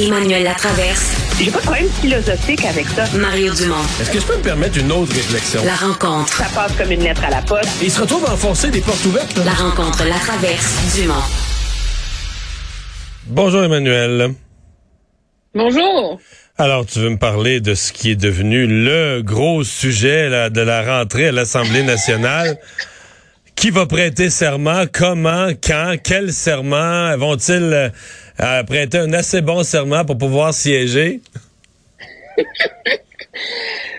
Emmanuel Latraverse. J'ai pas de problème philosophique avec ça. Mario Dumont. Est-ce que je peux me permettre une autre réflexion? La rencontre. Ça passe comme une lettre à la poste. Et il se retrouve à enfoncer des portes ouvertes. là. La rencontre, la traverse, Dumont. Bonjour Emmanuel. Bonjour. Alors, tu veux me parler de ce qui est devenu le gros sujet là, de la rentrée à l'Assemblée nationale. Qui va prêter serment? Comment? Quand? Quel serment? Vont-ils euh, prêter un assez bon serment pour pouvoir siéger?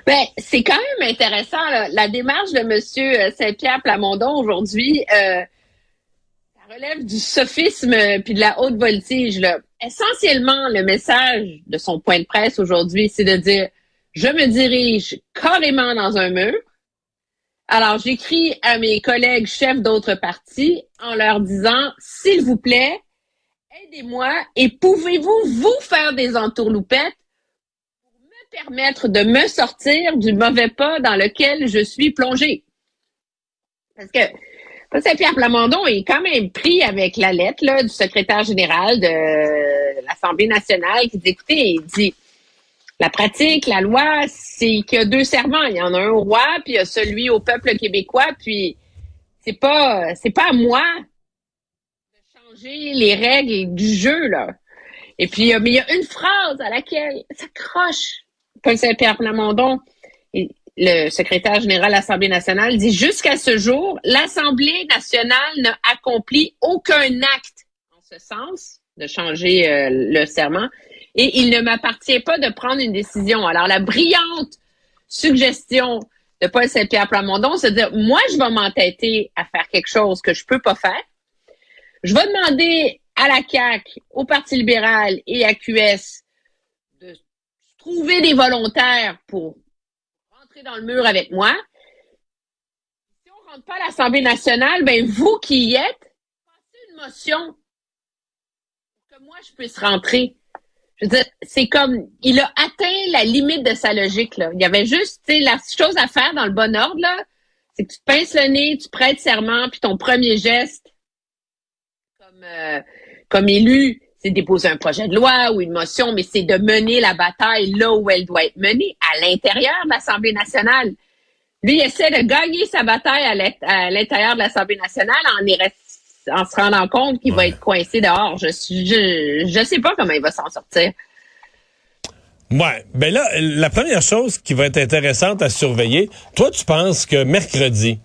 Ben, c'est quand même intéressant, là. la démarche de M. Saint-Pierre Plamondon aujourd'hui. Euh, ça relève du sophisme puis de la haute voltige. Là. Essentiellement, le message de son point de presse aujourd'hui, c'est de dire je me dirige carrément dans un mur. Alors, j'écris à mes collègues chefs d'autres partis en leur disant, s'il vous plaît, aidez-moi et pouvez-vous vous faire des entourloupettes pour me permettre de me sortir du mauvais pas dans lequel je suis plongé? Parce que Saint-Pierre Plamondon est quand même pris avec la lettre là, du secrétaire général de l'Assemblée nationale qui dit, écoutez, il dit, la pratique, la loi, c'est qu'il y a deux serments. Il y en a un au roi, puis il y a celui au peuple québécois. Puis c'est pas, c'est pas à moi changer les règles du jeu là. Et puis mais il y a une phrase à laquelle ça croche. Paul Saint-Pierre Plamondon, le secrétaire général de l'Assemblée nationale, dit jusqu'à ce jour, l'Assemblée nationale n'a accompli aucun acte en ce sens de changer euh, le serment et il ne m'appartient pas de prendre une décision. Alors, la brillante suggestion de Paul Saint-Pierre Plamondon, c'est de dire, moi, je vais m'entêter à faire quelque chose que je peux pas faire. Je vais demander à la CAQ, au Parti libéral et à QS de trouver des volontaires pour rentrer dans le mur avec moi. Si on rentre pas à l'Assemblée nationale, ben vous qui y êtes, passez une motion pour que moi je puisse rentrer. Je veux dire, c'est comme, il a atteint la limite de sa logique, là. Il y avait juste, la chose à faire dans le bon ordre, là, c'est que tu pinces le nez, tu prêtes serment, puis ton premier geste, euh, comme élu, c'est de déposer un projet de loi ou une motion, mais c'est de mener la bataille là où elle doit être menée, à l'intérieur de l'Assemblée nationale. Lui, il essaie de gagner sa bataille à l'intérieur de l'Assemblée nationale en y restant en se rendant compte qu'il va être coincé dehors. Je je, je sais pas comment il va s'en sortir. Ouais, ben là, la première chose qui va être intéressante à surveiller, toi, tu penses que mercredi,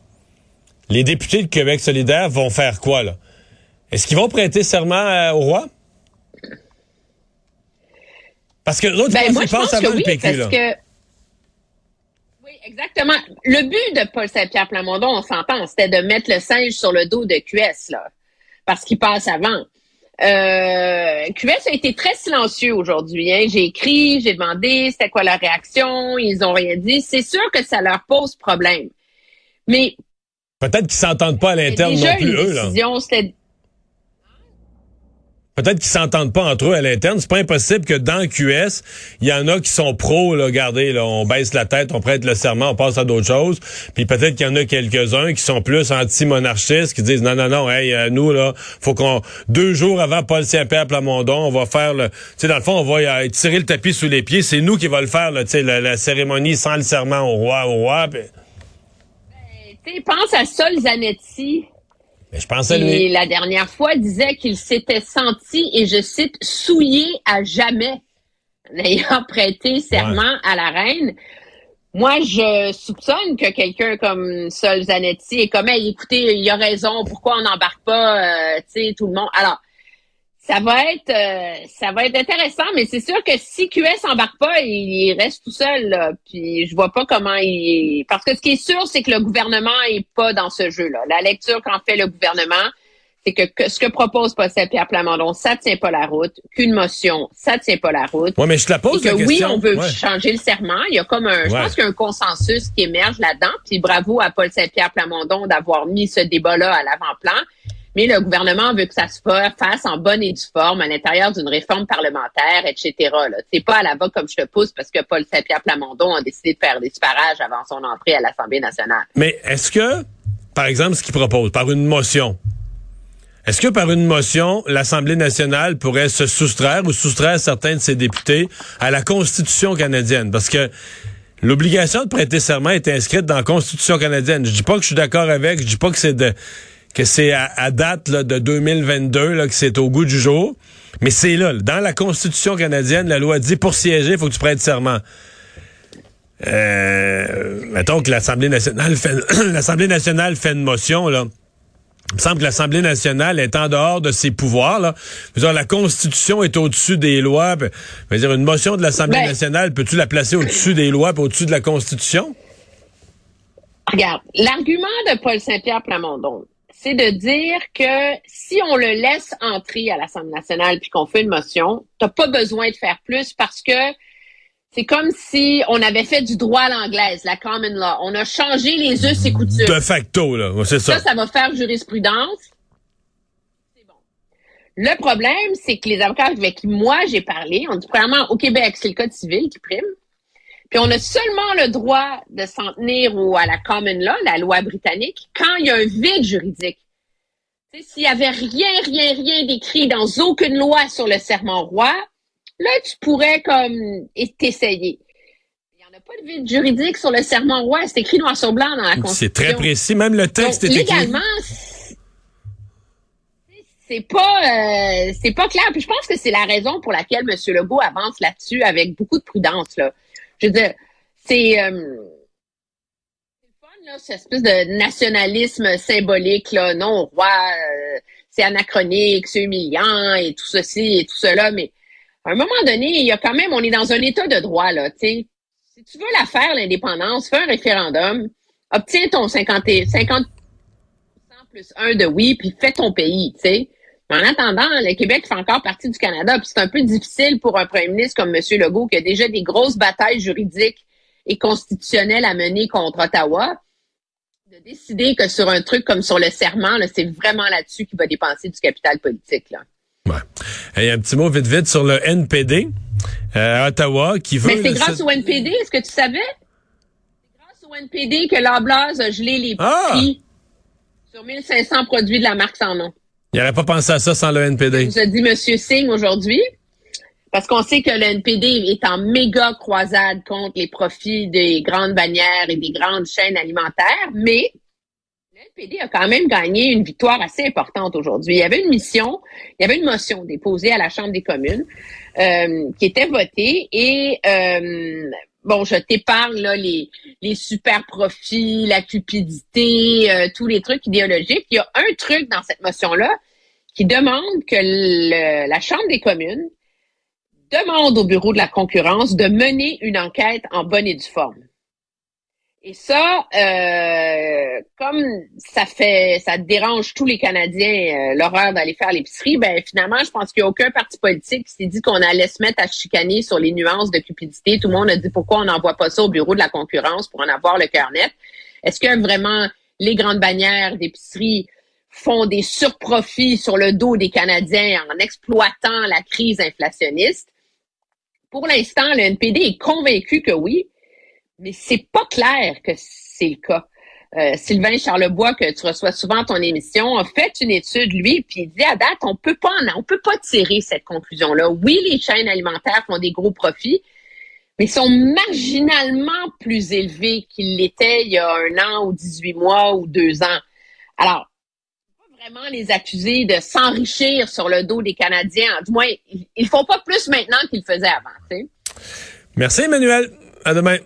les députés de Québec solidaire vont faire quoi, là? Est-ce qu'ils vont prêter serment euh, au roi? Parce que l'autre, ben, moi, je pense que avant oui, le PQ, parce là. que oui, exactement. Le but de Paul Saint-Pierre Plamondon, on s'entend, c'était de mettre le singe sur le dos de QS, là, parce qu'il passe avant. Euh, QS a été très silencieux aujourd'hui. Hein. J'ai écrit, j'ai demandé c'était quoi leur réaction, ils ont rien dit. C'est sûr que ça leur pose problème. Mais Peut-être qu'ils s'entendent pas à l'interne non plus, une eux, là. Peut-être qu'ils s'entendent pas entre eux à l'interne. C'est pas impossible que dans QS, il y en a qui sont pros, là, regardez, là, on baisse la tête, on prête le serment, on passe à d'autres choses. Puis peut-être qu'il y en a quelques-uns qui sont plus anti-monarchistes, qui disent non, non, non, hey, euh, nous, là, faut qu'on, deux jours avant Paul Saint-Pierre Plamondon, on va faire le, tu sais, dans le fond, on va euh, tirer le tapis sous les pieds. C'est nous qui va le faire, là, tu sais, la, cérémonie sans le serment au roi, au roi. puis- tu sais, pense à Sol Zanetti. Mais je pense à qui, lui. la dernière fois, disait qu'il s'était senti, et je cite, souillé à jamais en ayant prêté serment à la reine. Moi, je soupçonne que quelqu'un comme Sol Zanetti est comme, Hey, écoutez, il a raison, pourquoi on n'embarque pas, euh, tu sais, tout le monde? Alors, ça va être, euh, ça va être intéressant, mais c'est sûr que si QS embarque pas, il, il reste tout seul. Là, puis je vois pas comment il. Parce que ce qui est sûr, c'est que le gouvernement est pas dans ce jeu-là. La lecture qu'en fait le gouvernement, c'est que, que ce que propose Paul Pierre Plamondon, ça tient pas la route. Qu'une motion, ça tient pas la route. Ouais, mais je te la Et pose que la oui, on veut Ouais. changer le serment. Il y a comme un, je pense qu'il y a un consensus qui émerge là-dedans. Puis bravo à Paul Saint-Pierre Plamondon d'avoir mis ce débat-là à l'avant-plan. Mais le gouvernement veut que ça se fa- fasse en bonne et due forme à l'intérieur d'une réforme parlementaire, etc. C'est pas à la va comme je te pousse parce que Paul Saint-Pierre Plamondon a décidé de faire des parages avant son entrée à l'Assemblée nationale. Mais est-ce que, par exemple, ce qu'il propose, par une motion, Est-ce que par une motion, l'Assemblée nationale pourrait se soustraire ou soustraire certains de ses députés à la Constitution canadienne? Parce que l'obligation de prêter serment est inscrite dans la Constitution canadienne. Je dis pas que je suis d'accord avec, je dis pas que c'est de que c'est à, date de 2022 là, que c'est au goût du jour, mais c'est là, dans la Constitution canadienne, la loi dit pour siéger, il faut que tu prêtes serment. Euh, mettons que l'Assemblée nationale fait l'Assemblée nationale fait une motion là. Il me semble que l'Assemblée nationale est en dehors de ses pouvoirs. Là. Dire, la Constitution est au-dessus des lois. veux dire, une motion de l'Assemblée ben- nationale, peux-tu la placer au-dessus des lois et au-dessus de la Constitution? Regarde, l'argument de Paul Saint-Pierre Plamondon, c'est de dire que si on le laisse entrer à l'Assemblée nationale puis qu'on fait une motion, t'as pas besoin de faire plus parce que c'est comme si on avait fait du droit à l'anglaise, la common law. On a changé les us et coutumes. De facto, là, c'est ça. Ça, ça va faire jurisprudence. C'est bon. Le problème, c'est que les avocats avec qui moi j'ai parlé, on dit premièrement au Québec, c'est le code civil qui prime. Puis on a seulement le droit de s'en tenir ou à la common law, la loi britannique, quand il y a un vide juridique. S'il y avait rien, rien, rien d'écrit dans aucune loi sur le serment roi, là, tu pourrais comme t'essayer. Il n'y en a pas de vide juridique sur le serment roi. C'est écrit noir sur blanc dans la Constitution. C'est très précis. Même le texte est écrit. Légalement, c'est pas euh, c'est pas clair. Puis je pense que c'est la raison pour laquelle M. Legault avance là-dessus avec beaucoup de prudence. Là. Je veux dire, c'est euh, fun, là, cette espèce de nationalisme symbolique, là, non, roi, euh, c'est anachronique, c'est humiliant et tout ceci et tout cela, mais à un moment donné, il y a quand même, on est dans un état de droit, là, tu sais. Si tu veux la faire, l'indépendance, fais un référendum, obtiens ton 50, 50 plus 1 de oui, puis fais ton pays, tu sais. En attendant, le Québec fait encore partie du Canada, puis c'est un peu difficile pour un premier ministre comme M. Legault, qui a déjà des grosses batailles juridiques et constitutionnelles à mener contre Ottawa, de décider que sur un truc comme sur le serment, c'est vraiment là-dessus qu'il va dépenser du capital politique. Là. Ouais. un petit mot vite vite sur le NPD euh, Ottawa qui veut. Mais c'est grâce au NPD, est-ce que tu savais? C'est grâce au NPD que l'Ablase a gelé les ah! prix sur 1500 produits de la marque sans nom. Il n'aurait pas pensé à ça sans le NPD. Vous a dit M. Singh aujourd'hui, parce qu'on sait que le NPD est en méga croisade contre les profits des grandes bannières et des grandes chaînes alimentaires, mais le NPD a quand même gagné une victoire assez importante aujourd'hui. Il y avait une mission, il y avait une motion déposée à la Chambre des communes euh, qui était votée et euh, bon, je t'épargne là les, les super profits, la cupidité, euh, tous les trucs idéologiques. Il y a un truc dans cette motion-là qui demande que la Chambre des communes demande au Bureau de la concurrence de mener une enquête en bonne et due forme. Et ça, euh, comme ça fait, ça dérange tous les Canadiens euh, l'horreur d'aller faire l'épicerie, ben finalement, je pense qu'il n'y a aucun parti politique qui s'est dit qu'on allait se mettre à chicaner sur les nuances de cupidité. Tout le monde a dit pourquoi on n'envoie pas ça au bureau de la concurrence pour en avoir le cœur net. Est-ce que vraiment les grandes bannières d'épicerie font des surprofits sur le dos des Canadiens en exploitant la crise inflationniste? Pour l'instant, le NPD est convaincu que oui, mais c'est pas clair que c'est le cas. Euh, Sylvain Charlebois, que tu reçois souvent ton émission, a fait une étude, lui, puis il dit à date, on peut pas on peut pas tirer cette conclusion-là. Oui, les chaînes alimentaires font des gros profits, mais sont marginalement plus élevés qu'ils l'étaient il y a un an ou 18 mois ou deux ans. Alors, vraiment les accuser de s'enrichir sur le dos des Canadiens. Du moins, ils font pas plus maintenant qu'ils faisaient avant. Merci, Emmanuel. À demain.